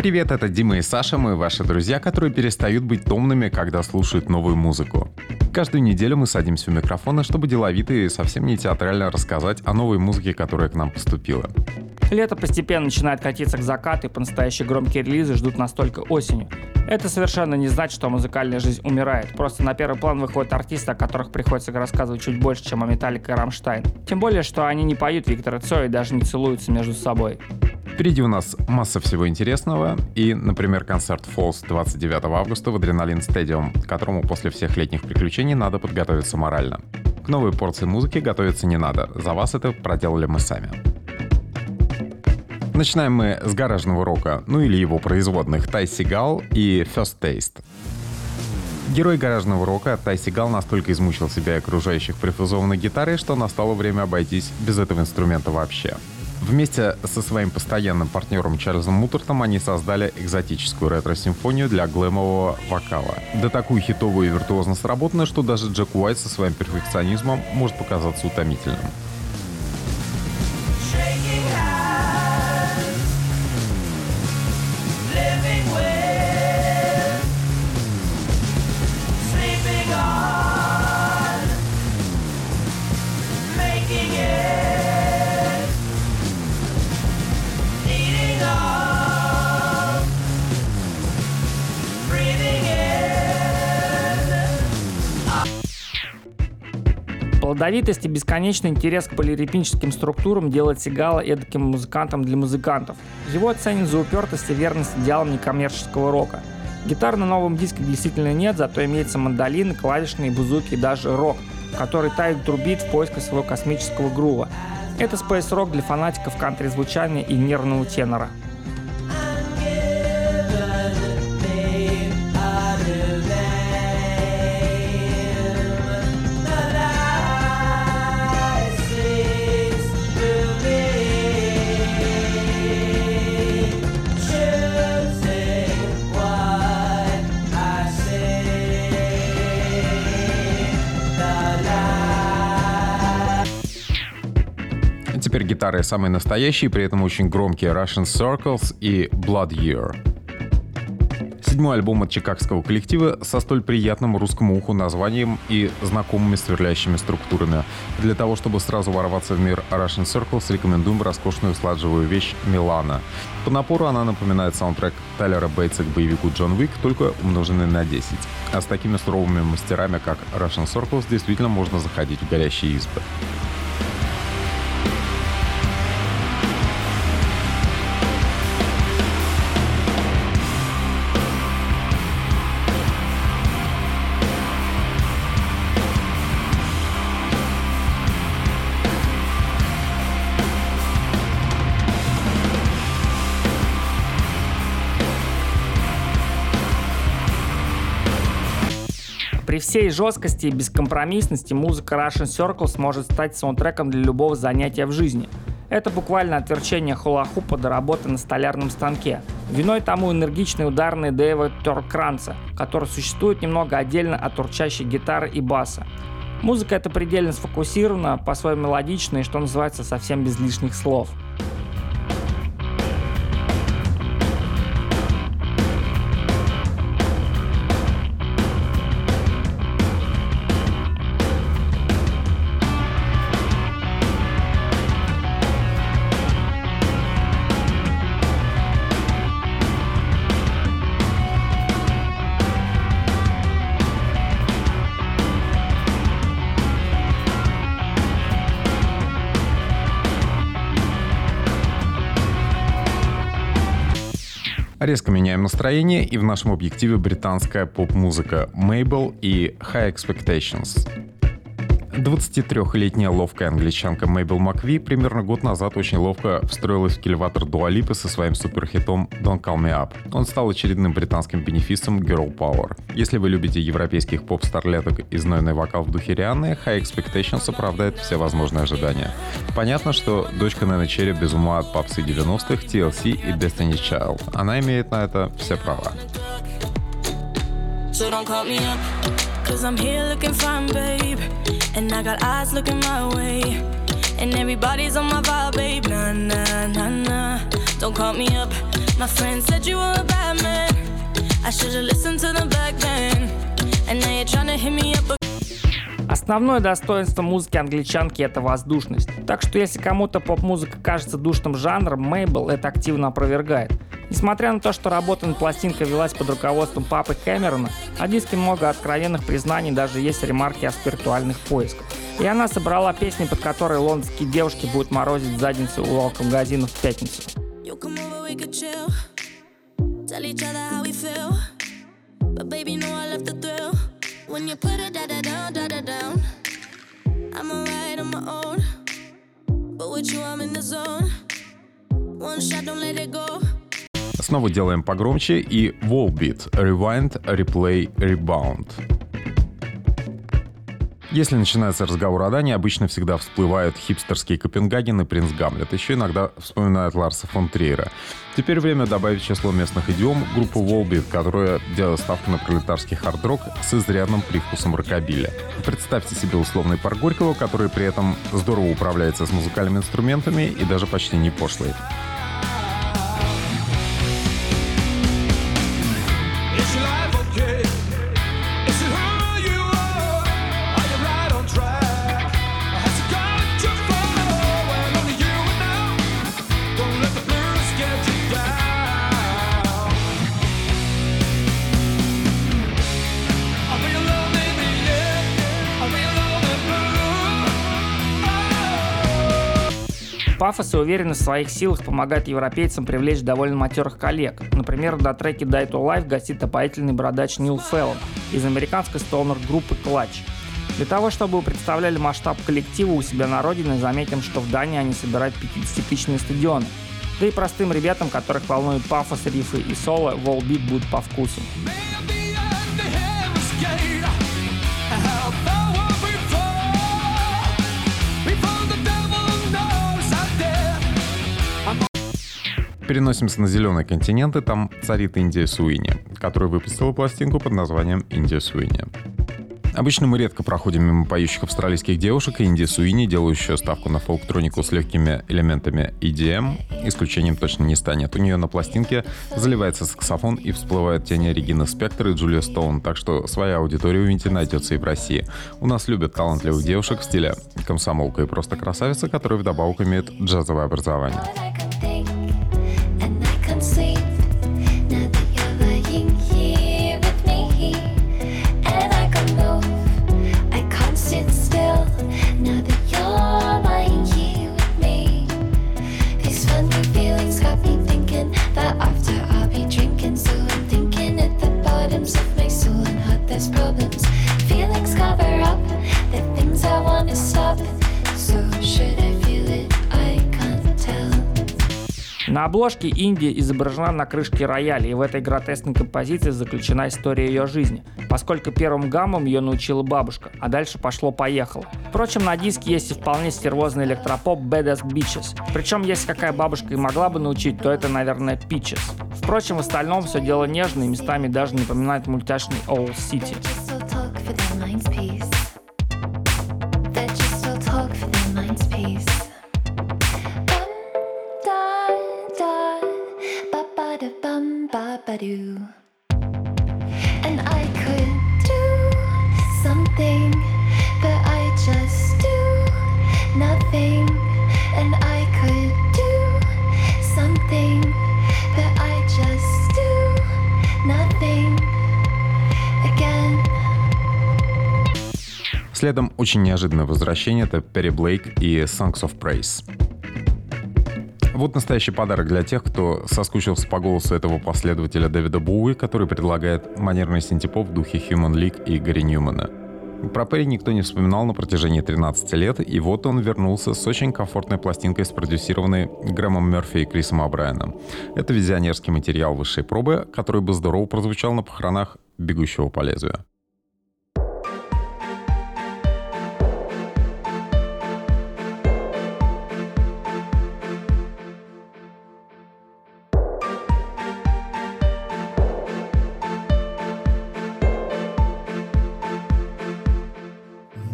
Привет, это Дима и Саша, мы ваши друзья, которые перестают быть томными, когда слушают новую музыку. Каждую неделю мы садимся у микрофона, чтобы деловито и совсем не театрально рассказать о новой музыке, которая к нам поступила. Лето постепенно начинает катиться к закату, и по-настоящие громкие релизы ждут нас только осенью. Это совершенно не значит, что музыкальная жизнь умирает. Просто на первый план выходят артисты, о которых приходится рассказывать чуть больше, чем о Металлике и Рамштайн. Тем более, что они не поют Виктора Цоя и даже не целуются между собой. Впереди у нас масса всего интересного и, например, концерт Falls 29 августа в Адреналин Стадиум, к которому после всех летних приключений надо подготовиться морально. К новой порции музыки готовиться не надо, за вас это проделали мы сами. Начинаем мы с гаражного рока, ну или его производных Тай Сигал и First Taste. Герой гаражного рока Тай Сигал настолько измучил себя и окружающих прифузованной гитарой, что настало время обойтись без этого инструмента вообще. Вместе со своим постоянным партнером Чарльзом Мутертом они создали экзотическую ретро-симфонию для глэмового вокала. Да такую хитовую и виртуозно сработанную, что даже Джек Уайт со своим перфекционизмом может показаться утомительным. Плодовитость и бесконечный интерес к полиритмическим структурам делает Сигала эдаким музыкантом для музыкантов. Его оценен за упертость и верность идеалам некоммерческого рока. Гитар на новом диске действительно нет, зато имеется мандолины, клавишные, бузуки и даже рок, который тает трубит в поисках своего космического грува. Это спейс-рок для фанатиков кантри-звучания и нервного тенора. Теперь гитары самые настоящие, при этом очень громкие Russian Circles и Blood Year. Седьмой альбом от чикагского коллектива со столь приятным русскому уху названием и знакомыми сверлящими структурами. Для того, чтобы сразу ворваться в мир Russian Circles, рекомендуем роскошную сладжевую вещь «Милана». По напору она напоминает саундтрек Тайлера Бейтса к боевику Джон Уик, только умноженный на 10. А с такими суровыми мастерами, как Russian Circles, действительно можно заходить в горящие избы. Всей жесткости и бескомпромиссности музыка Russian Circles может стать саундтреком для любого занятия в жизни. Это буквально отверчение хула-хупа до работы на столярном станке. Виной тому энергичные ударные Дэйва Торкранца, который существует немного отдельно от урчащей гитары и баса. Музыка эта предельно сфокусирована, по-своему мелодичная и, что называется, совсем без лишних слов. Резко меняем настроение, и в нашем объективе британская поп-музыка Mabel и High Expectations. 23-летняя ловкая англичанка Мэйбл Макви примерно год назад очень ловко встроилась в кильватор Дуалипы со своим суперхитом Don't Call Me Up. Он стал очередным британским бенефисом Girl Power. Если вы любите европейских поп-старлеток и знойный вокал в духе Рианны, High Expectations оправдает все возможные ожидания. Понятно, что дочка Нэна Черри без ума от попсы 90-х, TLC и Destiny Child. Она имеет на это все права. So don't call me up. Cause I'm here looking fine, babe. And I got eyes looking my way. And everybody's on my vibe, babe. Nah, nah, nah, nah. Don't call me up. My friend said you were a bad man. I should've listened to them back then. And now you're trying to hit me up Основное достоинство музыки англичанки – это воздушность. Так что если кому-то поп-музыка кажется душным жанром, Мейбл это активно опровергает. Несмотря на то, что работа над пластинкой велась под руководством папы Кэмерона, о диске много откровенных признаний, даже есть ремарки о спиритуальных поисках. И она собрала песни, под которые лондонские девушки будут морозить задницу у алкомагазина в пятницу. But with you, I'm in the zone. One shot, don't let it go. Снова делаем погромче и Wallbeat Rewind, Replay, Rebound. Если начинается разговор о Дане, обычно всегда всплывают хипстерские Копенгаген и принц Гамлет. Еще иногда вспоминают Ларса фон Триера. Теперь время добавить число местных идиом группу Volbeat, которая делает ставку на пролетарский хард-рок с изрядным привкусом рокобиля. Представьте себе условный пар Горького, который при этом здорово управляется с музыкальными инструментами и даже почти не пошлый. Пафос и уверенность в своих силах помогает европейцам привлечь довольно матерых коллег. Например, на треке Die to Life гостит опоительный бородач Нил Феллон из американской стонер-группы Clutch. Для того, чтобы вы представляли масштаб коллектива у себя на родине, заметим, что в Дании они собирают 50-тысячные стадионы. Да и простым ребятам, которых волнует пафос, рифы и соло, волбит будет по вкусу. Переносимся на зеленый континент, и там царит Индия Суини, которая выпустила пластинку под названием «Индия Суини». Обычно мы редко проходим мимо поющих австралийских девушек, и Инди Суини, делающая ставку на фолк-тронику с легкими элементами EDM, исключением точно не станет. У нее на пластинке заливается саксофон и всплывают тени Регины Спектр и Джулия Стоун, так что своя аудитория у Инди найдется и в России. У нас любят талантливых девушек в стиле комсомолка и просто красавица, которые вдобавок имеют джазовое образование. На обложке Индия изображена на крышке рояля, и в этой гротескной композиции заключена история ее жизни, поскольку первым гаммом ее научила бабушка, а дальше пошло-поехало. Впрочем, на диске есть и вполне стервозный электропоп Badass Bitches. Причем, если какая бабушка и могла бы научить, то это, наверное, Peaches. Впрочем, в остальном все дело нежное и местами даже напоминает мультяшный Owl City. Очень неожиданное возвращение — это Перри Блейк и Songs of Praise. Вот настоящий подарок для тех, кто соскучился по голосу этого последователя Дэвида Боуи, который предлагает манерный синтепоп в духе Human League и Гарри Ньюмана. Про Перри никто не вспоминал на протяжении 13 лет, и вот он вернулся с очень комфортной пластинкой, спродюсированной Грэмом Мерфи и Крисом Абрайаном. Это визионерский материал высшей пробы, который бы здорово прозвучал на похоронах бегущего по лезвию.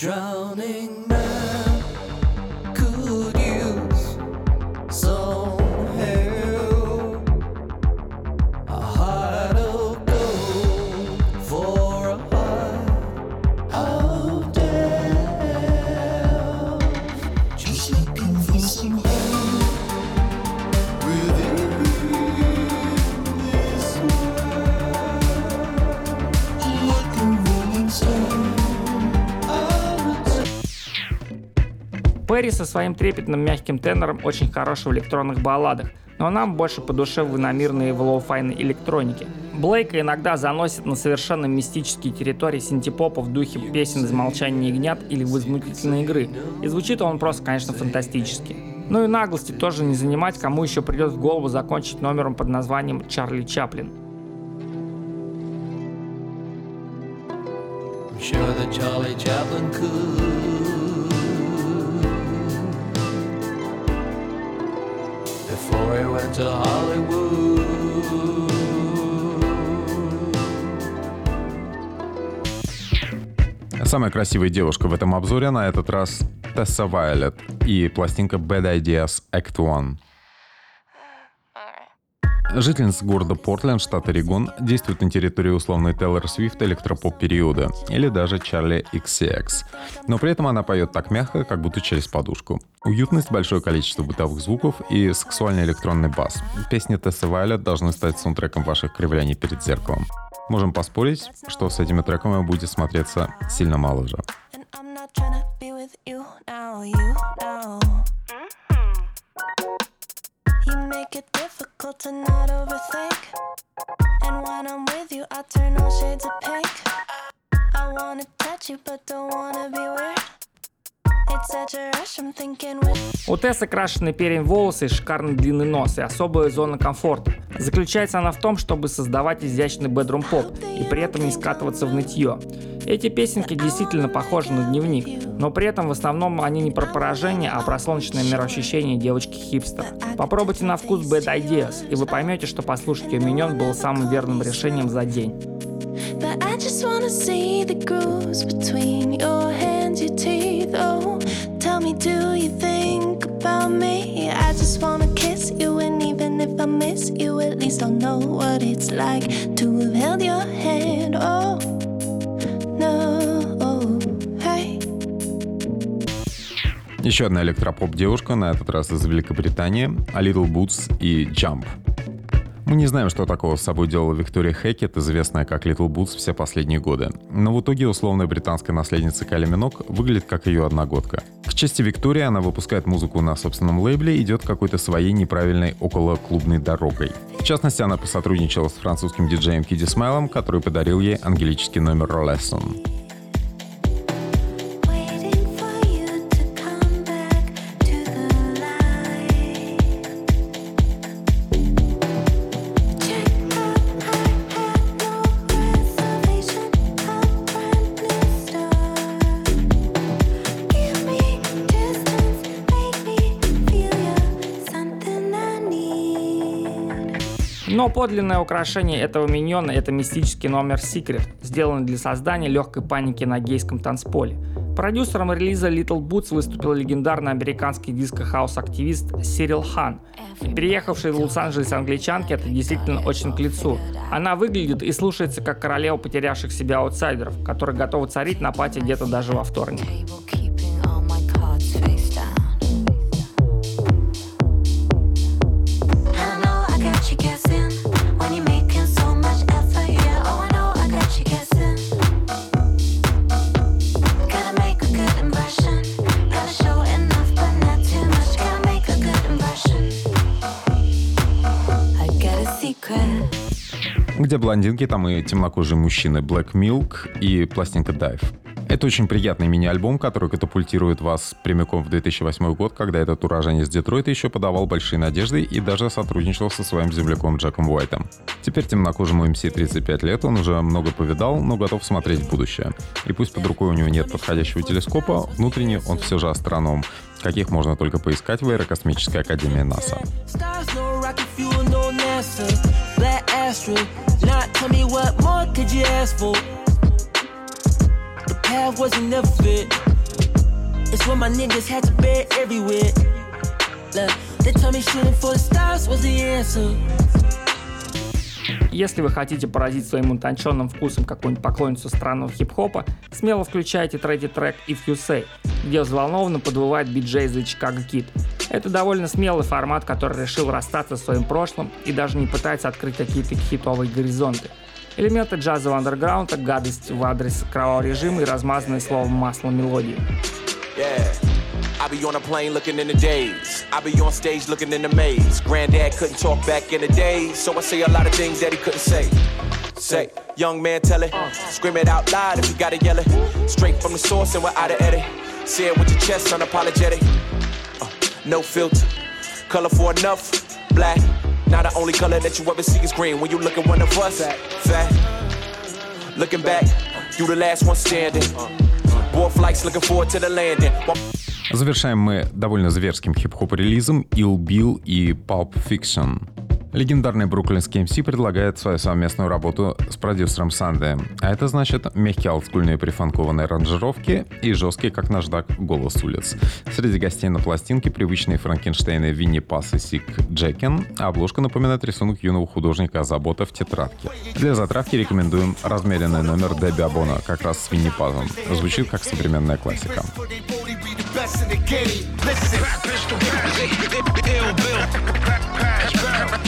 drown. Перри со своим трепетным мягким тенором очень хорош в электронных балладах, но нам больше по душе в иномирной в лоу-файной электронике. Блейка иногда заносит на совершенно мистические территории синтепопа в духе песен из «Молчания ягнят» или «Возмутительной игры», и звучит он просто, конечно, фантастически. Ну и наглости тоже не занимать, кому еще придет в голову закончить номером под названием «Чарли Чаплин». sure that Charlie Chaplin could. Went to Hollywood. Самая красивая девушка в этом обзоре на этот раз Тесса Вайлет и пластинка Bad Ideas Act One. Жительница города Портленд, штат Орегон, действует на территории условной Тейлор Свифт электропоп периода, или даже Чарли XCX. Но при этом она поет так мягко, как будто через подушку. Уютность, большое количество бытовых звуков и сексуальный электронный бас. Песни Тесса Вайлет должны стать саундтреком ваших кривляний перед зеркалом. Можем поспорить, что с этими треками будет смотреться сильно мало же. You make it difficult to not overthink. And when I'm with you, I turn all shades of pink. I wanna touch you, but don't wanna be weird. У Тессы крашеные перьям волосы и шикарный длинный нос и особая зона комфорта. Заключается она в том, чтобы создавать изящный бедрум поп и при этом не скатываться в нытье. Эти песенки действительно похожи на дневник, но при этом в основном они не про поражение, а про солнечное мироощущение девочки-хипстера. Попробуйте на вкус Bad Ideas, и вы поймете, что послушать ее миньон было самым верным решением за день. But I just wanna see the grooves between your hands, your teeth. Oh, tell me, do you think about me? I just wanna kiss you, and even if I miss you, at least I'll know what it's like to have held your hand. Oh, no, hey. Еще одна электропоп девушка, на этот раз из Великобритании, A Little Boots и Jump. Мы не знаем, что такого с собой делала Виктория Хэкет, известная как Little Boots все последние годы. Но в итоге условная британская наследница Кайли Минок выглядит как ее одногодка. К чести Виктории она выпускает музыку на собственном лейбле, идет какой-то своей неправильной около клубной дорогой. В частности, она посотрудничала с французским диджеем Киди Смайлом, который подарил ей ангелический номер Lesson. Но подлинное украшение этого миньона — это мистический номер Secret, сделанный для создания легкой паники на гейском танцполе. Продюсером релиза Little Boots выступил легендарный американский диско-хаус-активист Сирил Хан. Переехавшей в Лос-Анджелес англичанке это действительно очень к лицу. Она выглядит и слушается как королева потерявших себя аутсайдеров, которые готовы царить на пати где-то даже во вторник. Где блондинки, там и темнокожие мужчины Black Milk и пластинка Dive. Это очень приятный мини-альбом, который катапультирует вас прямиком в 2008 год, когда этот уроженец Детройта еще подавал большие надежды и даже сотрудничал со своим земляком Джеком Уайтом. Теперь темнокожему МС 35 лет, он уже много повидал, но готов смотреть в будущее. И пусть под рукой у него нет подходящего телескопа, внутренне он все же астроном, каких можно только поискать в Аэрокосмической Академии НАСА. Not tell me what more could you ask for? The path wasn't never fit. It's what my niggas had to bear everywhere. Look, they tell me shooting for the stars was the answer. Если вы хотите поразить своим утонченным вкусом какую-нибудь поклонницу странного хип-хопа, смело включайте третий трек If You Say, где взволнованно подвывает биджей из Chicago Kid. Это довольно смелый формат, который решил расстаться со своим прошлым и даже не пытается открыть какие-то хитовые горизонты. Элементы джазового андерграунда, гадость в адрес кровавого режима и размазанные словом масло мелодии. Yeah. I be on a plane looking in the days. I be on stage looking in the maze. Granddad couldn't talk back in the days, so I say a lot of things that he couldn't say. Say, young man, tell it. Scream it out loud if you gotta yell it. Straight from the source and we're out of edit. Say it with your chest, unapologetic. Uh, no filter. Colorful enough, black. Now the only color that you ever see is green when you look at one of us. Fat. Looking back, you the last one standing. War flights looking forward to the landing. Завершаем мы довольно зверским хип-хоп релизом Ill Bill и Pulp Fiction. Легендарный бруклинский MC предлагает свою совместную работу с продюсером Санде. А это значит мягкие олдскульные прифанкованные аранжировки и жесткий, как наждак, голос улиц. Среди гостей на пластинке привычные Франкенштейны Винни Пасс и Сик Джекен, а обложка напоминает рисунок юного художника Забота в тетрадке. Для затравки рекомендуем размеренный номер Дебби Абона, как раз с Винни Пазом. Звучит как современная классика. best in the game. Listen. Ill Bill. Cut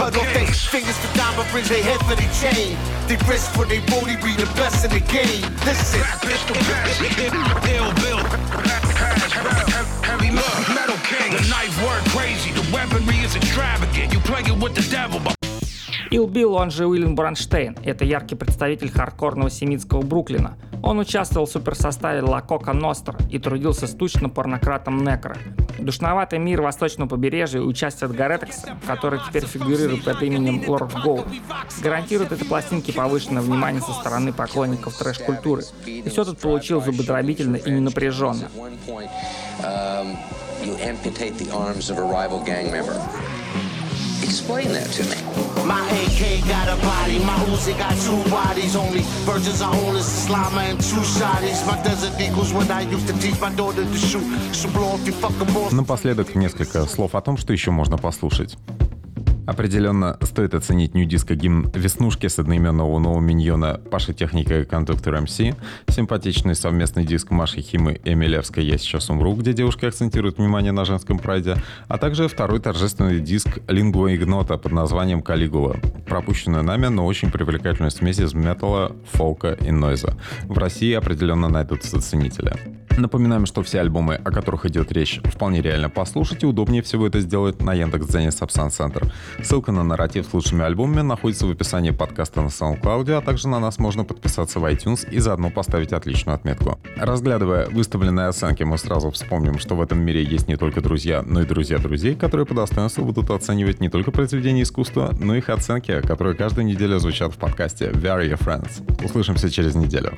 off their fingers for diamond rings, they head for the chain. They risk for they booty, be the best in the game. Listen. Ill Bill. Heavy metal king. The knife work crazy. The weaponry is extravagant. You playing with the devil, but Ил Билл, он же Уиллен Бронштейн, это яркий представитель хардкорного семитского Бруклина. Он участвовал в суперсоставе Ла Кока Ностра и трудился с тучно-порнократом Некро. Душноватый мир восточного побережья и участие Гаретекса, который теперь фигурирует под именем Лорд Гоу, гарантирует этой пластинке повышенное внимание со стороны поклонников трэш-культуры. И все тут получилось зубодробительно и ненапряженно. Um, you amputate the arms of a rival gang member. Explain that to me. My AK got a body, my Uzi got two bodies. Only virgins are homeless, Slama and two shotties. My desert equals what I used to teach my daughter to shoot. So blow off your fucking balls. Напоследок несколько слов о том, что еще можно послушать. Определенно стоит оценить нью-диско гимн «Веснушки» с одноименного нового миньона Паши Техника и Кондуктор МС, симпатичный совместный диск Маши Химы и Эмилевской «Я сейчас умру», где девушки акцентируют внимание на женском прайде, а также второй торжественный диск Лингва Игнота под названием «Калигула», пропущенную нами, но очень привлекательную смесь из металла, фолка и нойза. В России определенно найдутся ценители. Напоминаем, что все альбомы, о которых идет речь, вполне реально послушать, и удобнее всего это сделать на Яндекс.Дзене Сапсан Центр. Ссылка на нарратив с лучшими альбомами находится в описании подкаста на SoundCloud, а также на нас можно подписаться в iTunes и заодно поставить отличную отметку. Разглядывая выставленные оценки, мы сразу вспомним, что в этом мире есть не только друзья, но и друзья друзей, которые по достоинству будут оценивать не только произведения искусства, но и их оценки, которые каждую неделю звучат в подкасте Very Your Friends. Услышимся через неделю.